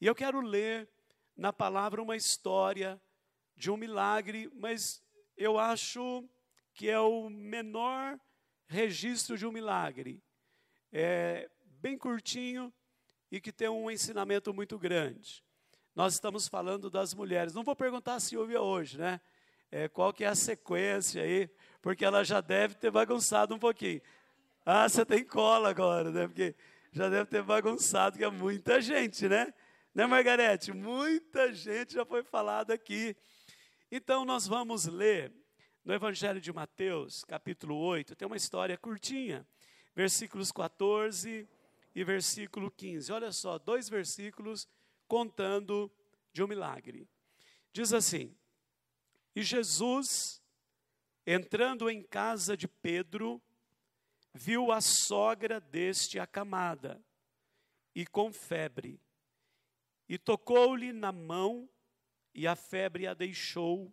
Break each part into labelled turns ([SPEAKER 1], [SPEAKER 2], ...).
[SPEAKER 1] E eu quero ler na palavra uma história de um milagre, mas eu acho que é o menor registro de um milagre. É bem curtinho e que tem um ensinamento muito grande. Nós estamos falando das mulheres. Não vou perguntar a Silvia hoje, né? É, qual que é a sequência aí, porque ela já deve ter bagunçado um pouquinho. Ah, você tem cola agora, né? Porque já deve ter bagunçado, que é muita gente, né? Né, Margarete? Muita gente já foi falada aqui. Então, nós vamos ler no Evangelho de Mateus, capítulo 8, tem uma história curtinha, versículos 14 e versículo 15. Olha só, dois versículos contando de um milagre. Diz assim: E Jesus, entrando em casa de Pedro, viu a sogra deste acamada e com febre, e tocou-lhe na mão, e a febre a deixou,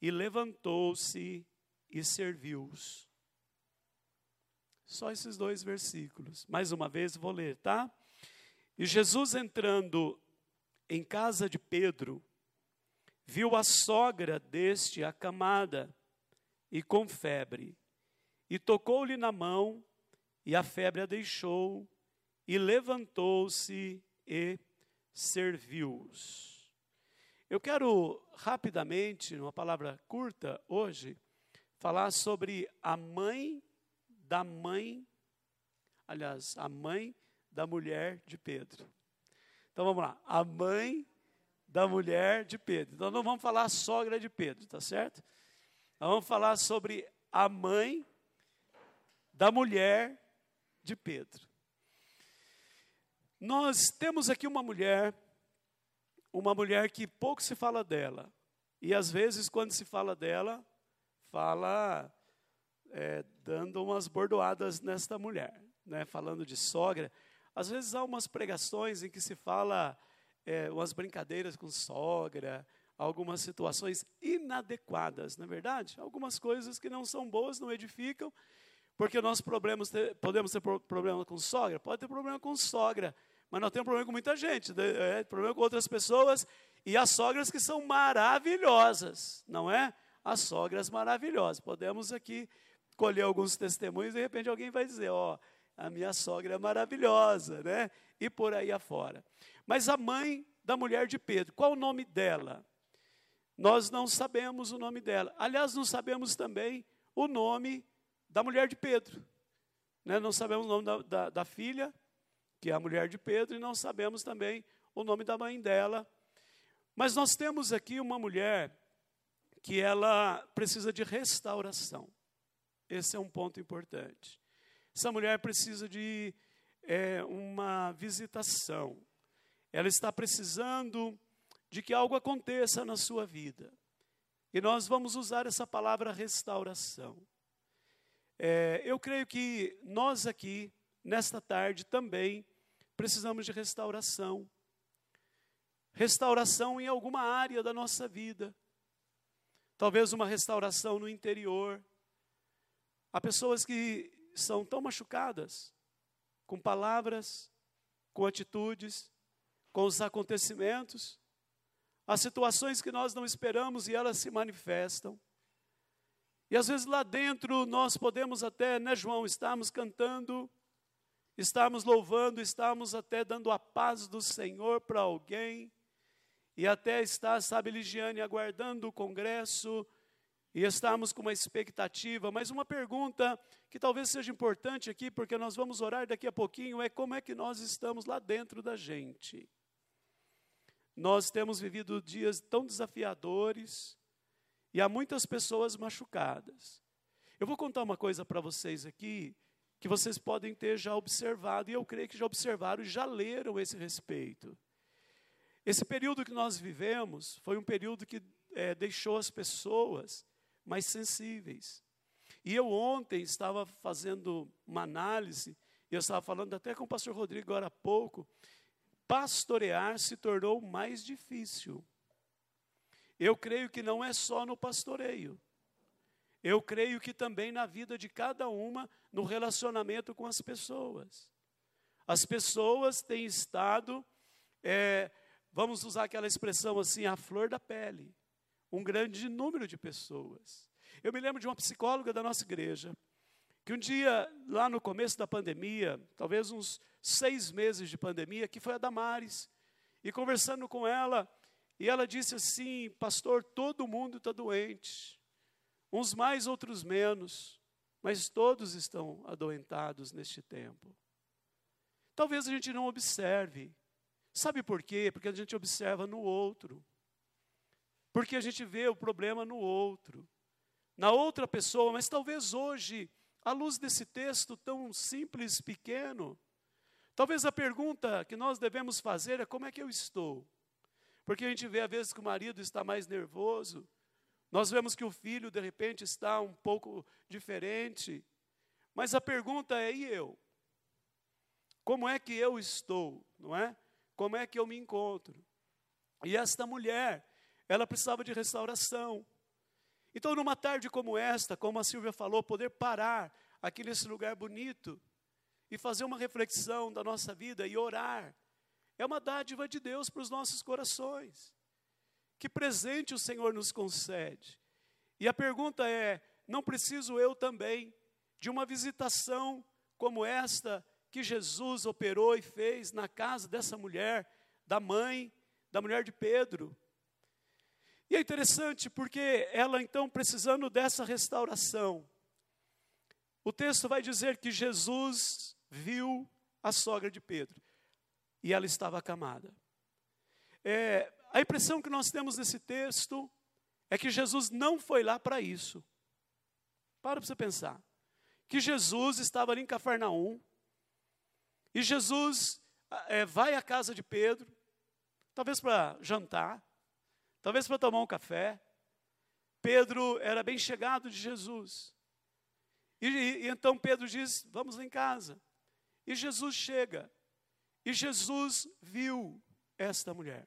[SPEAKER 1] e levantou-se e serviu-os. Só esses dois versículos. Mais uma vez vou ler, tá? E Jesus entrando em casa de Pedro, viu a sogra deste acamada e com febre, e tocou-lhe na mão, e a febre a deixou, e levantou-se e serviu-os. Eu quero rapidamente, numa palavra curta, hoje, falar sobre a mãe da mãe, aliás, a mãe da mulher de Pedro. Então vamos lá, a mãe da mulher de Pedro. Então não vamos falar a sogra de Pedro, tá certo? Nós vamos falar sobre a mãe da mulher de Pedro. Nós temos aqui uma mulher, uma mulher que pouco se fala dela, e às vezes, quando se fala dela, fala é, dando umas bordoadas nesta mulher, né? falando de sogra. Às vezes há umas pregações em que se fala é, umas brincadeiras com sogra, algumas situações inadequadas, não é verdade? Algumas coisas que não são boas, não edificam, porque nós ter, podemos ter problema com sogra? Pode ter problema com sogra, mas nós temos problema com muita gente, né? é, problema com outras pessoas, e as sogras que são maravilhosas, não é? As sogras maravilhosas. Podemos aqui colher alguns testemunhos, e de repente alguém vai dizer, ó, a minha sogra é maravilhosa, né? E por aí afora. Mas a mãe da mulher de Pedro, qual o nome dela? Nós não sabemos o nome dela. Aliás, não sabemos também o nome da mulher de Pedro. Né? Não sabemos o nome da, da, da filha, que é a mulher de Pedro, e não sabemos também o nome da mãe dela. Mas nós temos aqui uma mulher que ela precisa de restauração. Esse é um ponto importante. Essa mulher precisa de é, uma visitação. Ela está precisando de que algo aconteça na sua vida. E nós vamos usar essa palavra restauração. É, eu creio que nós aqui, nesta tarde, também precisamos de restauração. Restauração em alguma área da nossa vida. Talvez uma restauração no interior. Há pessoas que são tão machucadas com palavras, com atitudes, com os acontecimentos, as situações que nós não esperamos e elas se manifestam. E às vezes lá dentro nós podemos até, né, João, estarmos cantando, estarmos louvando, estarmos até dando a paz do Senhor para alguém, e até estar, sabe, Ligiane, aguardando o congresso, e estamos com uma expectativa, mas uma pergunta que talvez seja importante aqui, porque nós vamos orar daqui a pouquinho, é como é que nós estamos lá dentro da gente. Nós temos vivido dias tão desafiadores e há muitas pessoas machucadas. Eu vou contar uma coisa para vocês aqui, que vocês podem ter já observado, e eu creio que já observaram e já leram esse respeito. Esse período que nós vivemos foi um período que é, deixou as pessoas mais sensíveis. E eu ontem estava fazendo uma análise, e eu estava falando até com o pastor Rodrigo agora há pouco, pastorear se tornou mais difícil. Eu creio que não é só no pastoreio. Eu creio que também na vida de cada uma, no relacionamento com as pessoas. As pessoas têm estado é, vamos usar aquela expressão assim, a flor da pele. Um grande número de pessoas. Eu me lembro de uma psicóloga da nossa igreja, que um dia, lá no começo da pandemia, talvez uns seis meses de pandemia, que foi a Damares, e conversando com ela, e ela disse assim: Pastor, todo mundo está doente, uns mais, outros menos, mas todos estão adoentados neste tempo. Talvez a gente não observe. Sabe por quê? Porque a gente observa no outro. Porque a gente vê o problema no outro, na outra pessoa, mas talvez hoje, à luz desse texto tão simples, pequeno, talvez a pergunta que nós devemos fazer é: como é que eu estou? Porque a gente vê às vezes que o marido está mais nervoso, nós vemos que o filho de repente está um pouco diferente, mas a pergunta é: e eu? Como é que eu estou, não é? Como é que eu me encontro? E esta mulher, ela precisava de restauração. Então, numa tarde como esta, como a Silvia falou, poder parar aqui nesse lugar bonito e fazer uma reflexão da nossa vida e orar, é uma dádiva de Deus para os nossos corações. Que presente o Senhor nos concede. E a pergunta é: não preciso eu também de uma visitação como esta que Jesus operou e fez na casa dessa mulher, da mãe, da mulher de Pedro. E é interessante porque ela então precisando dessa restauração. O texto vai dizer que Jesus viu a sogra de Pedro e ela estava acamada. É, a impressão que nós temos nesse texto é que Jesus não foi lá para isso. Para para você pensar. Que Jesus estava ali em Cafarnaum, e Jesus é, vai à casa de Pedro, talvez para jantar, talvez para tomar um café. Pedro era bem chegado de Jesus. E, e, e então Pedro diz: Vamos lá em casa. E Jesus chega. E Jesus viu esta mulher.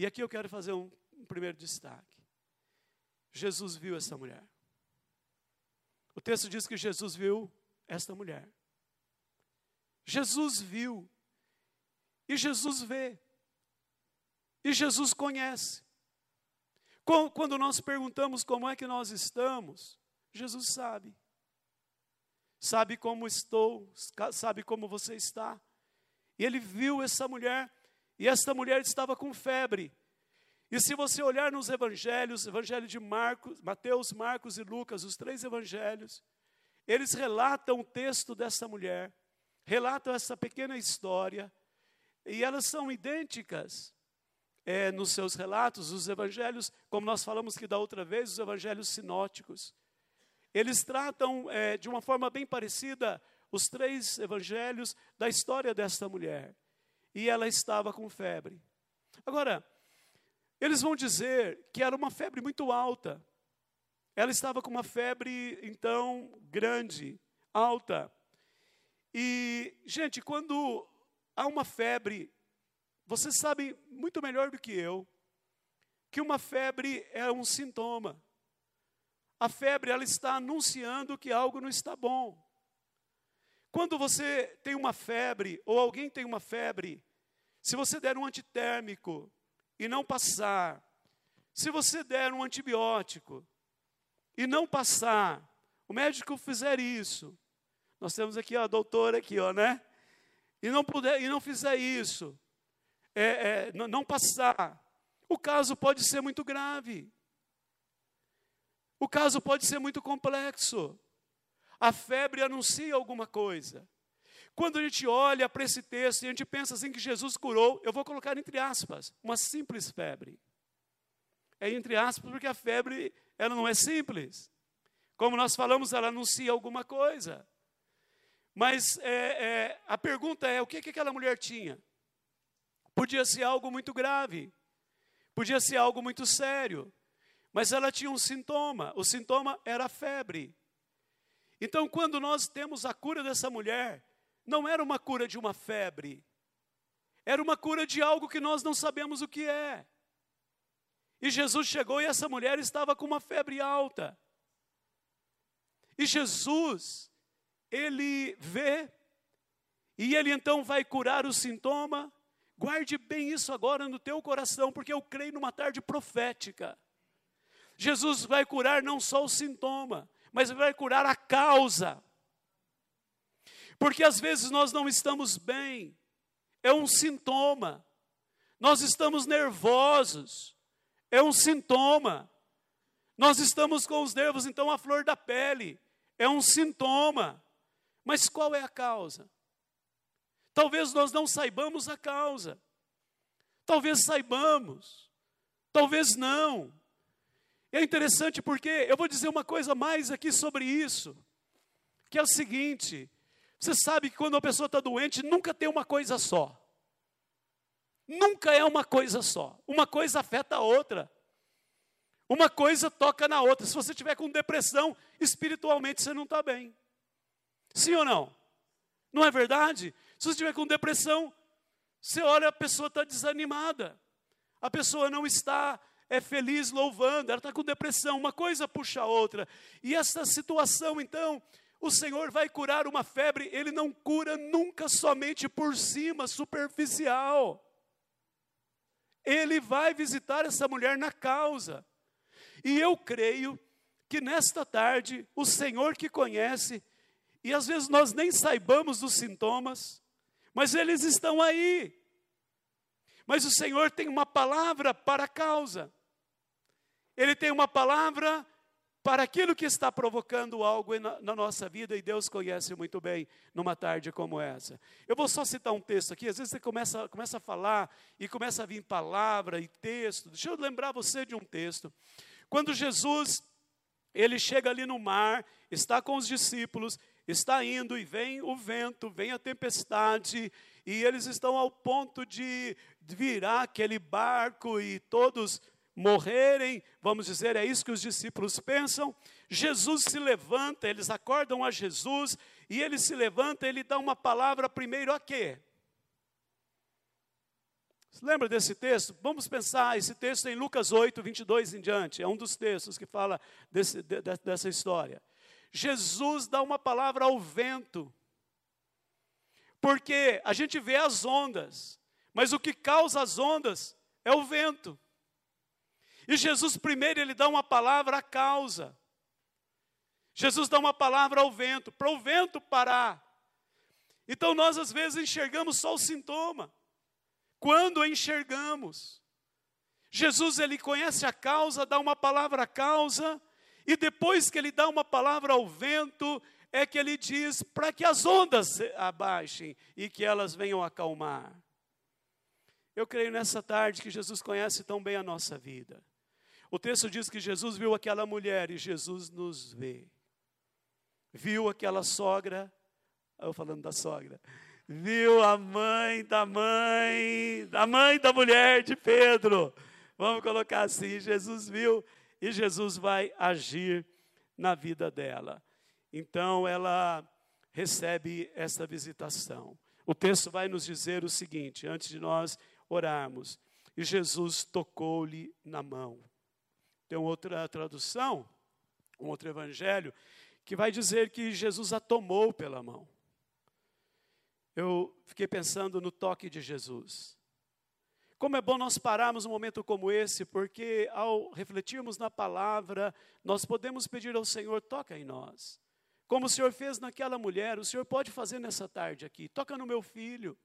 [SPEAKER 1] E aqui eu quero fazer um, um primeiro destaque. Jesus viu essa mulher. O texto diz que Jesus viu esta mulher. Jesus viu. E Jesus vê. E Jesus conhece. Quando nós perguntamos como é que nós estamos, Jesus sabe. Sabe como estou, sabe como você está. E ele viu essa mulher, e esta mulher estava com febre. E se você olhar nos evangelhos, evangelho de Marcos, Mateus, Marcos e Lucas, os três evangelhos, eles relatam o texto dessa mulher relatam essa pequena história e elas são idênticas é, nos seus relatos, os evangelhos, como nós falamos que da outra vez, os evangelhos sinóticos. Eles tratam é, de uma forma bem parecida os três evangelhos da história desta mulher. E ela estava com febre. Agora, eles vão dizer que era uma febre muito alta. Ela estava com uma febre, então, grande, alta. E, gente, quando há uma febre, vocês sabem muito melhor do que eu, que uma febre é um sintoma. A febre, ela está anunciando que algo não está bom. Quando você tem uma febre, ou alguém tem uma febre, se você der um antitérmico e não passar, se você der um antibiótico e não passar, o médico fizer isso, nós temos aqui ó, a doutora aqui, ó, né? E não puder, e não fizer isso, é, é, não, não passar, o caso pode ser muito grave. O caso pode ser muito complexo. A febre anuncia alguma coisa. Quando a gente olha para esse texto e a gente pensa assim que Jesus curou, eu vou colocar entre aspas, uma simples febre. É entre aspas porque a febre, ela não é simples. Como nós falamos, ela anuncia alguma coisa. Mas é, é, a pergunta é: o que, que aquela mulher tinha? Podia ser algo muito grave, podia ser algo muito sério, mas ela tinha um sintoma: o sintoma era a febre. Então, quando nós temos a cura dessa mulher, não era uma cura de uma febre, era uma cura de algo que nós não sabemos o que é. E Jesus chegou e essa mulher estava com uma febre alta. E Jesus ele vê e ele então vai curar o sintoma, Guarde bem isso agora no teu coração, porque eu creio numa tarde profética. Jesus vai curar não só o sintoma, mas vai curar a causa. Porque às vezes nós não estamos bem, é um sintoma. Nós estamos nervosos, é um sintoma. Nós estamos com os nervos então à flor da pele, é um sintoma. Mas qual é a causa? Talvez nós não saibamos a causa. Talvez saibamos. Talvez não. É interessante porque eu vou dizer uma coisa mais aqui sobre isso, que é o seguinte: você sabe que quando a pessoa está doente, nunca tem uma coisa só. Nunca é uma coisa só. Uma coisa afeta a outra. Uma coisa toca na outra. Se você tiver com depressão, espiritualmente você não está bem. Sim ou não? Não é verdade? Se você estiver com depressão, você olha, a pessoa está desanimada. A pessoa não está é feliz louvando, ela está com depressão, uma coisa puxa a outra. E essa situação, então, o Senhor vai curar uma febre, Ele não cura nunca somente por cima, superficial. Ele vai visitar essa mulher na causa. E eu creio que nesta tarde, o Senhor que conhece, e às vezes nós nem saibamos dos sintomas, mas eles estão aí. Mas o Senhor tem uma palavra para a causa. Ele tem uma palavra para aquilo que está provocando algo na, nossa vida e Deus conhece muito bem numa tarde como essa. Eu vou só citar um texto aqui, às vezes você começa, começa a falar e começa a vir palavra e texto. Deixa eu lembrar você de um texto. Quando Jesus, ele chega ali no mar, está com os discípulos, está indo e vem o vento, vem a tempestade, e eles estão ao ponto de virar aquele barco e todos morrerem, vamos dizer, é isso que os discípulos pensam. Jesus se levanta, eles acordam a Jesus, e ele se levanta, ele dá uma palavra primeiro a quê? Lembra desse texto? Vamos pensar, esse texto é em Lucas 8, 22 em diante, é um dos textos que fala desse, de, dessa história. Jesus dá uma palavra ao vento, porque a gente vê as ondas, mas o que causa as ondas é o vento. E Jesus primeiro ele dá uma palavra à causa. Jesus dá uma palavra ao vento, para o vento parar. Então nós às vezes enxergamos só o sintoma. Quando enxergamos, Jesus ele conhece a causa, dá uma palavra à causa, e depois que ele dá uma palavra ao vento, é que ele diz para que as ondas abaixem e que elas venham acalmar. Eu creio nessa tarde que Jesus conhece tão bem a nossa vida. O texto diz que Jesus viu aquela mulher e Jesus nos vê. Viu aquela sogra, eu falando da sogra, viu a mãe da mãe, da mãe da mulher de Pedro. Vamos colocar assim: Jesus viu e Jesus vai agir na vida dela. Então ela recebe essa visitação. O texto vai nos dizer o seguinte, antes de nós orarmos: e Jesus tocou-lhe na mão. Tem outra tradução, um outro evangelho, que vai dizer que Jesus a tomou pela mão. Eu fiquei pensando no toque de Jesus. Como é bom nós pararmos um momento como esse, porque ao refletirmos na palavra, nós podemos pedir ao Senhor, toca em nós. Como o Senhor fez naquela mulher, o Senhor pode fazer nessa tarde aqui. Toca no meu filho,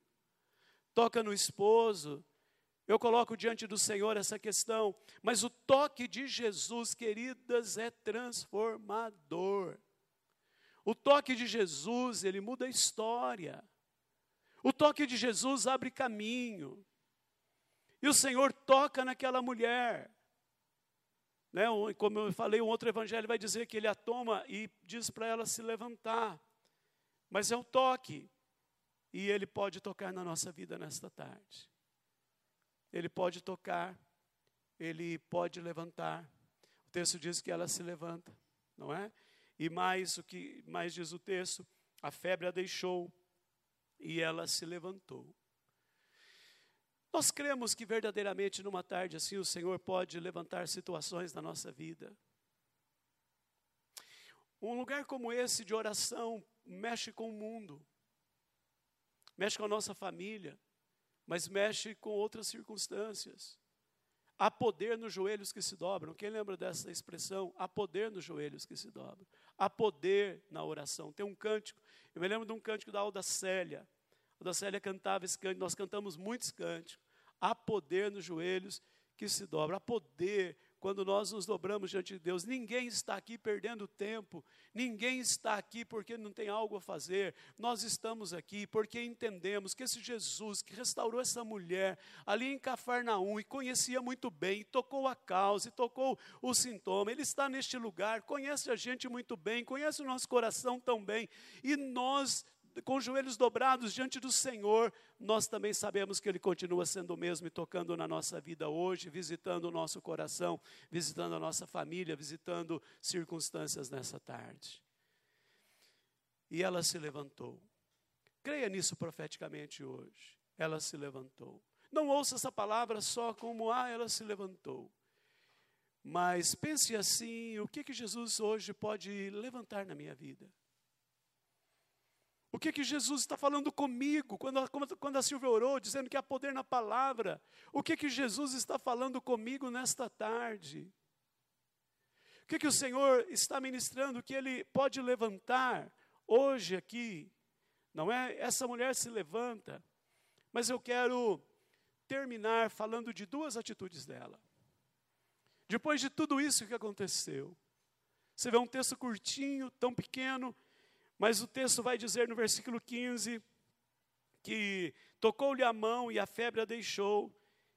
[SPEAKER 1] toca no esposo, eu coloco diante do Senhor essa questão, mas o toque de Jesus, queridas, é transformador. O toque de Jesus, ele muda a história. O toque de Jesus abre caminho. E o Senhor toca naquela mulher. Né? Como eu falei, um outro evangelho vai dizer que ele a toma e diz para ela se levantar. Mas é um toque. E ele pode tocar na nossa vida nesta tarde. Ele pode tocar, ele pode levantar. O texto diz que ela se levanta, não é? E mais o que mais diz o texto, a febre a deixou e ela se levantou. Nós cremos que verdadeiramente numa tarde assim o Senhor pode levantar situações na nossa vida. Um lugar como esse de oração mexe com o mundo, mexe com a nossa família, mas mexe com outras circunstâncias. Há poder nos joelhos que se dobram. Quem lembra dessa expressão? Há poder nos joelhos que se dobram. Há poder na oração. Tem um cântico, eu me lembro de um cântico da Alda Célia. A Alda Célia cantava esse cântico, nós cantamos muitos cânticos. Há poder nos joelhos que se dobram. Há poder quando nós nos dobramos diante de Deus. Ninguém está aqui perdendo tempo, ninguém está aqui porque não tem algo a fazer. Nós estamos aqui porque entendemos que esse Jesus que restaurou essa mulher ali em Cafarnaum e conhecia muito bem, tocou a causa e tocou o sintoma, ele está neste lugar, conhece a gente muito bem, conhece o nosso coração tão bem, e nós com os joelhos dobrados diante do Senhor, nós também sabemos que Ele continua sendo o mesmo e tocando na nossa vida hoje, visitando o nosso coração, visitando a nossa família, visitando circunstâncias nessa tarde. E ela se levantou. Creia nisso profeticamente hoje. Ela se levantou. Não ouça essa palavra só como, ah, ela se levantou. Mas pense assim: o que, que Jesus hoje pode levantar na minha vida? O que, que Jesus está falando comigo quando, quando a Silvia orou, dizendo que há poder na palavra? O que, que Jesus está falando comigo nesta tarde? O que, que o Senhor está ministrando que Ele pode levantar hoje aqui? Não é? Essa mulher se levanta, mas eu quero terminar falando de duas atitudes dela. Depois de tudo isso que aconteceu, você vê um texto curtinho, tão pequeno, mas o texto vai dizer no versículo 15 que tocou-lhe a mão e a febre a deixou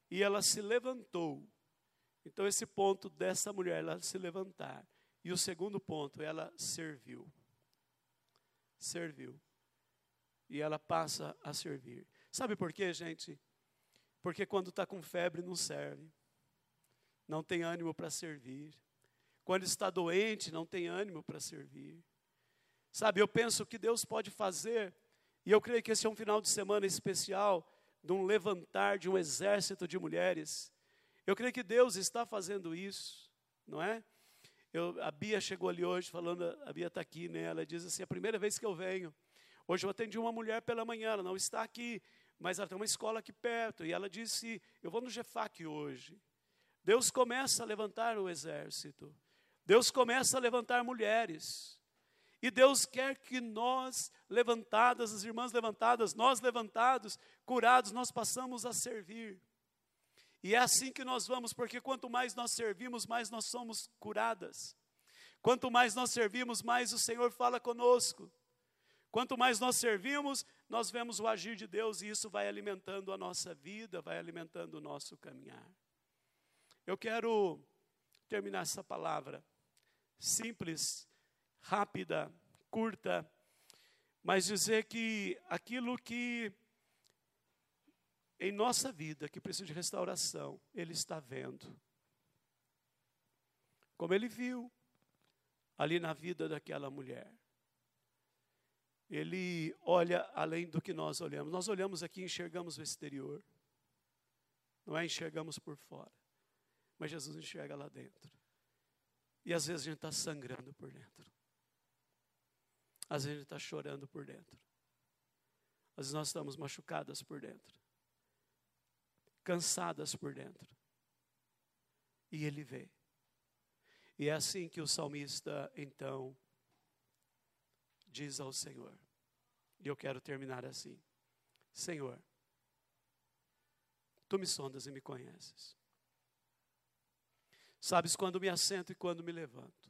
[SPEAKER 1] e ela se levantou. Então, esse ponto dessa mulher, ela se levantar. E o segundo ponto, ela serviu. Serviu. E ela passa a servir. Sabe por quê, gente? Porque quando está com febre, não serve. Não tem ânimo para servir. Quando está doente, não tem ânimo para servir. Sabe, eu penso que Deus pode fazer, e eu creio que esse é um final de semana especial, de um levantar de um exército de mulheres. Eu creio que Deus está fazendo isso, não é? Eu, a Bia chegou ali hoje falando, a Bia está aqui, né? Ela diz assim: é a primeira vez que eu venho. Hoje eu atendi uma mulher pela manhã, ela não está aqui, mas ela tem uma escola aqui perto, e ela disse: Eu vou no GEFAC hoje. Deus começa a levantar o exército, Deus começa a levantar mulheres. E Deus quer que nós, levantadas, as irmãs levantadas, nós levantados, curados, nós passamos a servir. E é assim que nós vamos, porque quanto mais nós servimos, mais nós somos curadas. Quanto mais nós servimos, mais o Senhor fala conosco. Quanto mais nós servimos, nós vemos o agir de Deus e isso vai alimentando a nossa vida, vai alimentando o nosso caminhar. Eu quero terminar essa palavra simples rápida, curta, mas dizer que aquilo que em nossa vida que precisa de restauração, Ele está vendo. Como Ele viu ali na vida daquela mulher. Ele olha além do que nós olhamos. Nós olhamos aqui e enxergamos o exterior. Não é enxergamos por fora. Mas Jesus enxerga lá dentro. E às vezes a gente está sangrando por dentro. Às vezes a gente está chorando por dentro. Às vezes nós estamos machucadas por dentro. Cansadas por dentro. E Ele vê. E é assim que o salmista, então, diz ao Senhor. E eu quero terminar assim: Senhor, tu me sondas e me conheces. Sabes quando me assento e quando me levanto.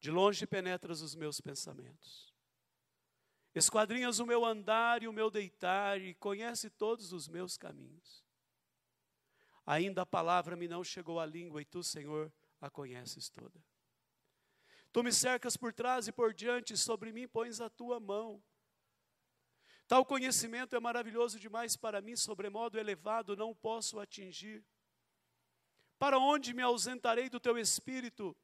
[SPEAKER 1] De longe penetras os meus pensamentos. Esquadrinhas o meu andar e o meu deitar e conhece todos os meus caminhos. Ainda a palavra me não chegou à língua e tu, Senhor, a conheces toda. Tu me cercas por trás e por diante, e sobre mim pões a tua mão. Tal conhecimento é maravilhoso demais para mim, sobremodo elevado, não posso atingir. Para onde me ausentarei do teu espírito?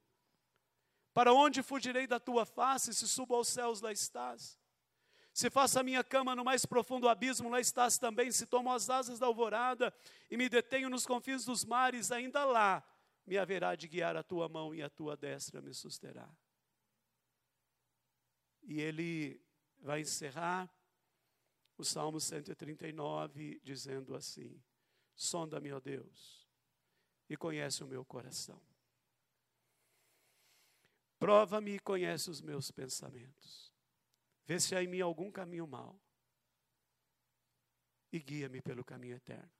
[SPEAKER 1] Para onde fugirei da tua face? Se subo aos céus, lá estás. Se faço a minha cama no mais profundo abismo, lá estás também. Se tomo as asas da alvorada e me detenho nos confins dos mares, ainda lá me haverá de guiar a tua mão e a tua destra me susterá. E ele vai encerrar o Salmo 139, dizendo assim: Sonda-me, ó Deus, e conhece o meu coração. Prova-me e conhece os meus pensamentos. Vê se há em mim algum caminho mau. E guia-me pelo caminho eterno.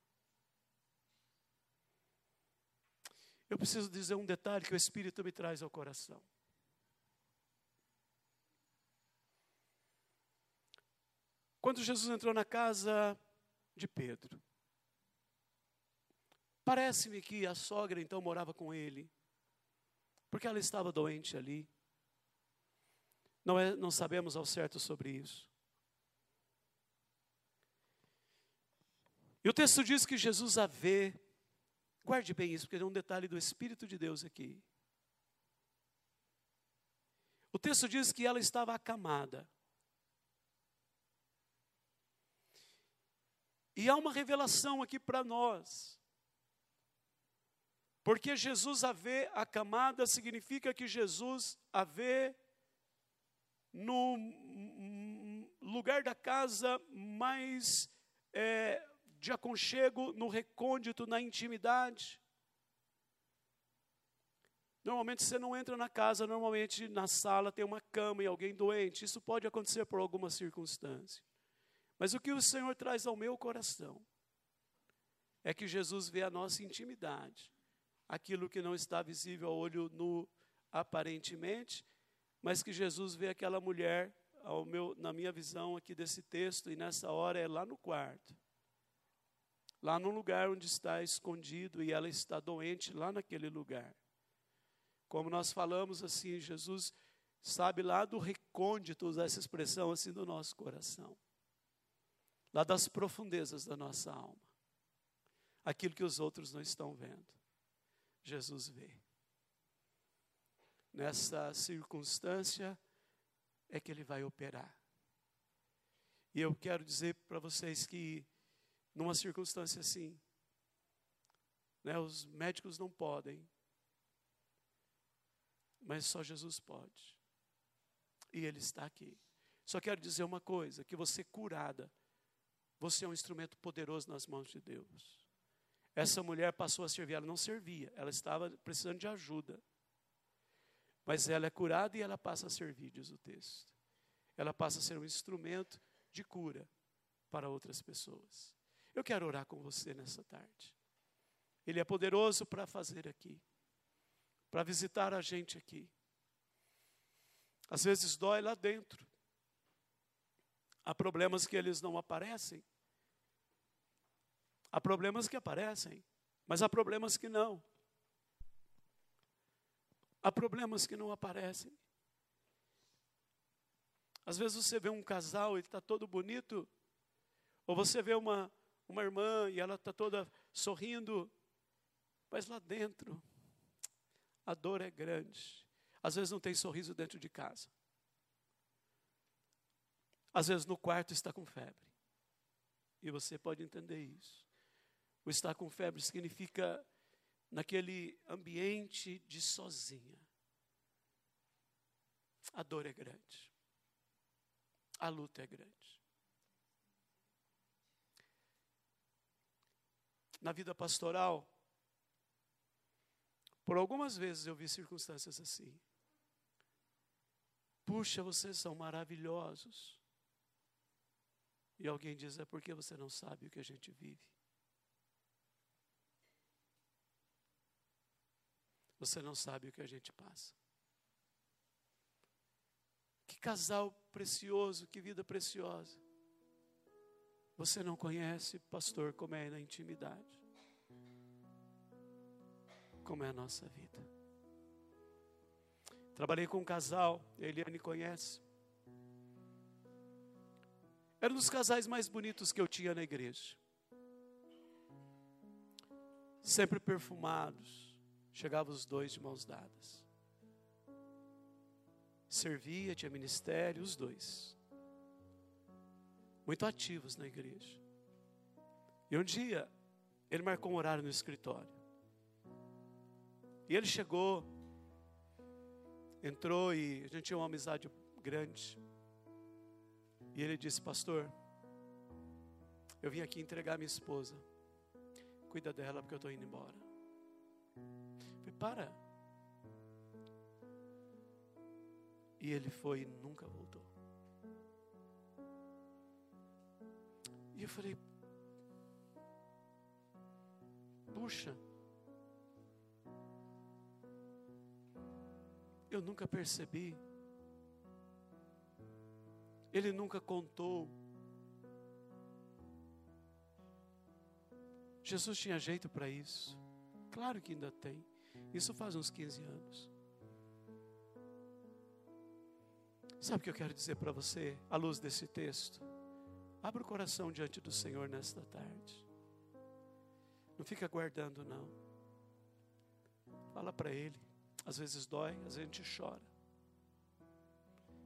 [SPEAKER 1] Eu preciso dizer um detalhe que o Espírito me traz ao coração. Quando Jesus entrou na casa de Pedro, parece-me que a sogra então morava com ele, porque ela estava doente ali. Não, é, não sabemos ao certo sobre isso. E o texto diz que Jesus a vê, guarde bem isso, porque é um detalhe do Espírito de Deus aqui. O texto diz que ela estava acamada. E há uma revelação aqui para nós. Porque Jesus a vê acamada significa que Jesus a vê no lugar da casa mais é, de aconchego, no recôndito, na intimidade. Normalmente você não entra na casa, normalmente na sala tem uma cama e alguém doente. Isso pode acontecer por alguma circunstância. Mas o que o Senhor traz ao meu coração é que Jesus vê a nossa intimidade, aquilo que não está visível ao olho nu aparentemente, mas que Jesus vê aquela mulher, meu, na minha visão aqui desse texto, e nessa hora é lá no quarto, lá no lugar onde está escondido e ela está doente, lá naquele lugar. Como nós falamos assim, Jesus sabe lá do recôndito, usar essa expressão assim do nosso coração lá das profundezas da nossa alma. Aquilo que os outros não estão vendo. Jesus vê. Nessa circunstância é que ele vai operar. E eu quero dizer para vocês que, numa circunstância assim, né, os médicos não podem, mas só Jesus pode. E Ele está aqui. Só quero dizer uma coisa: que você curada você é um instrumento poderoso nas mãos de Deus. Essa mulher passou a servir, ela não servia, ela estava precisando de ajuda. Mas ela é curada e ela passa a servir, diz o texto. Ela passa a ser um instrumento de cura para outras pessoas. Eu quero orar com você nessa tarde. Ele é poderoso para fazer aqui, para visitar a gente aqui. Às vezes dói lá dentro. Há problemas que eles não aparecem. Há problemas que aparecem, mas há problemas que não. Há problemas que não aparecem. Às vezes você vê um casal e está todo bonito, ou você vê uma, uma irmã e ela está toda sorrindo, mas lá dentro a dor é grande. Às vezes não tem sorriso dentro de casa. Às vezes no quarto está com febre. E você pode entender isso. O estar com febre significa naquele ambiente de sozinha. A dor é grande. A luta é grande. Na vida pastoral, por algumas vezes eu vi circunstâncias assim. Puxa, vocês são maravilhosos. E alguém diz: é porque você não sabe o que a gente vive. Você não sabe o que a gente passa. Que casal precioso, que vida preciosa. Você não conhece, pastor, como é na intimidade. Como é a nossa vida. Trabalhei com um casal, a Eliane conhece. Era um dos casais mais bonitos que eu tinha na igreja. Sempre perfumados. Chegavam os dois de mãos dadas. Servia, tinha ministério, os dois. Muito ativos na igreja. E um dia, ele marcou um horário no escritório. E ele chegou, entrou e a gente tinha uma amizade grande. E ele disse: Pastor, Eu vim aqui entregar minha esposa. Cuida dela porque eu estou indo embora. Para. E ele foi e nunca voltou. E eu falei, puxa, eu nunca percebi. Ele nunca contou. Jesus tinha jeito para isso. Claro que ainda tem. Isso faz uns 15 anos. Sabe o que eu quero dizer para você, à luz desse texto? Abra o coração diante do Senhor nesta tarde. Não fica guardando, não. Fala para Ele. Às vezes dói, às vezes a gente chora.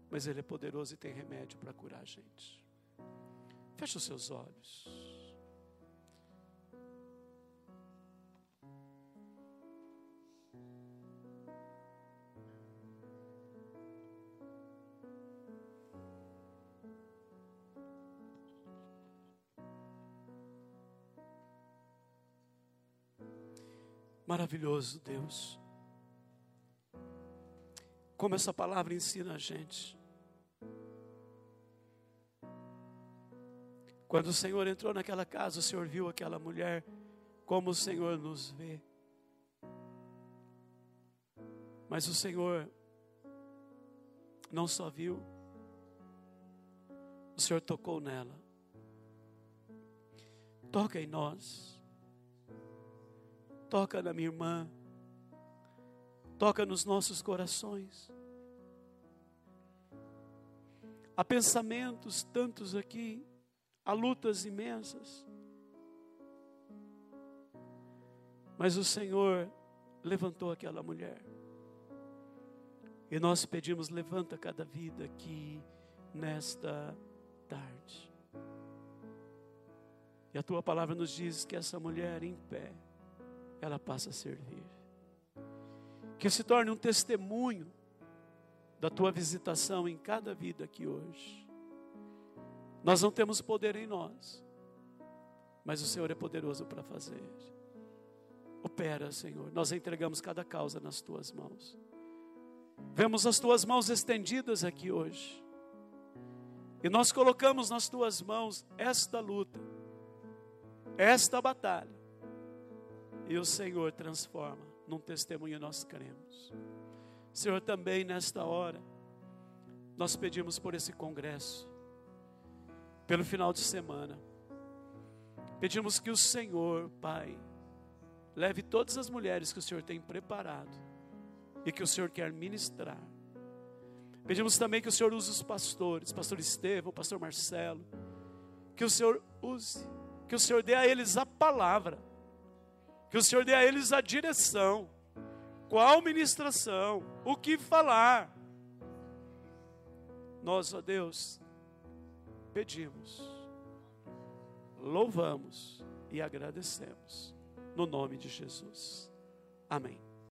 [SPEAKER 1] Mas Ele é poderoso e tem remédio para curar a gente. Feche os seus olhos. Maravilhoso Deus. Como essa palavra ensina a gente. Quando o Senhor entrou naquela casa, o Senhor viu aquela mulher como o Senhor nos vê. Mas o Senhor não só viu, o Senhor tocou nela. Toca em nós. Toca na minha irmã toca nos nossos corações. Há pensamentos tantos aqui, há lutas imensas. Mas o Senhor levantou aquela mulher. E nós pedimos, levanta cada vida aqui nesta tarde. E a tua palavra nos diz que essa mulher em pé, ela passa a servir que se torne um testemunho da tua visitação em cada vida aqui hoje. Nós não temos poder em nós, mas o Senhor é poderoso para fazer. Opera, Senhor. Nós entregamos cada causa nas tuas mãos. Vemos as tuas mãos estendidas aqui hoje. E nós colocamos nas tuas mãos esta luta, esta batalha. E o Senhor transforma num testemunho nós cremos. Senhor, também nesta hora, nós pedimos por esse congresso, pelo final de semana. Pedimos que o Senhor, Pai, leve todas as mulheres que o Senhor tem preparado e que o Senhor quer ministrar. Pedimos também que o Senhor use os pastores, pastor Estevão, pastor Marcelo, que o Senhor use, que o Senhor dê a eles a palavra que o Senhor dê a eles a direção, qual ministração, o que falar. Nós, ó Deus, pedimos, louvamos e agradecemos, no nome de Jesus. Amém.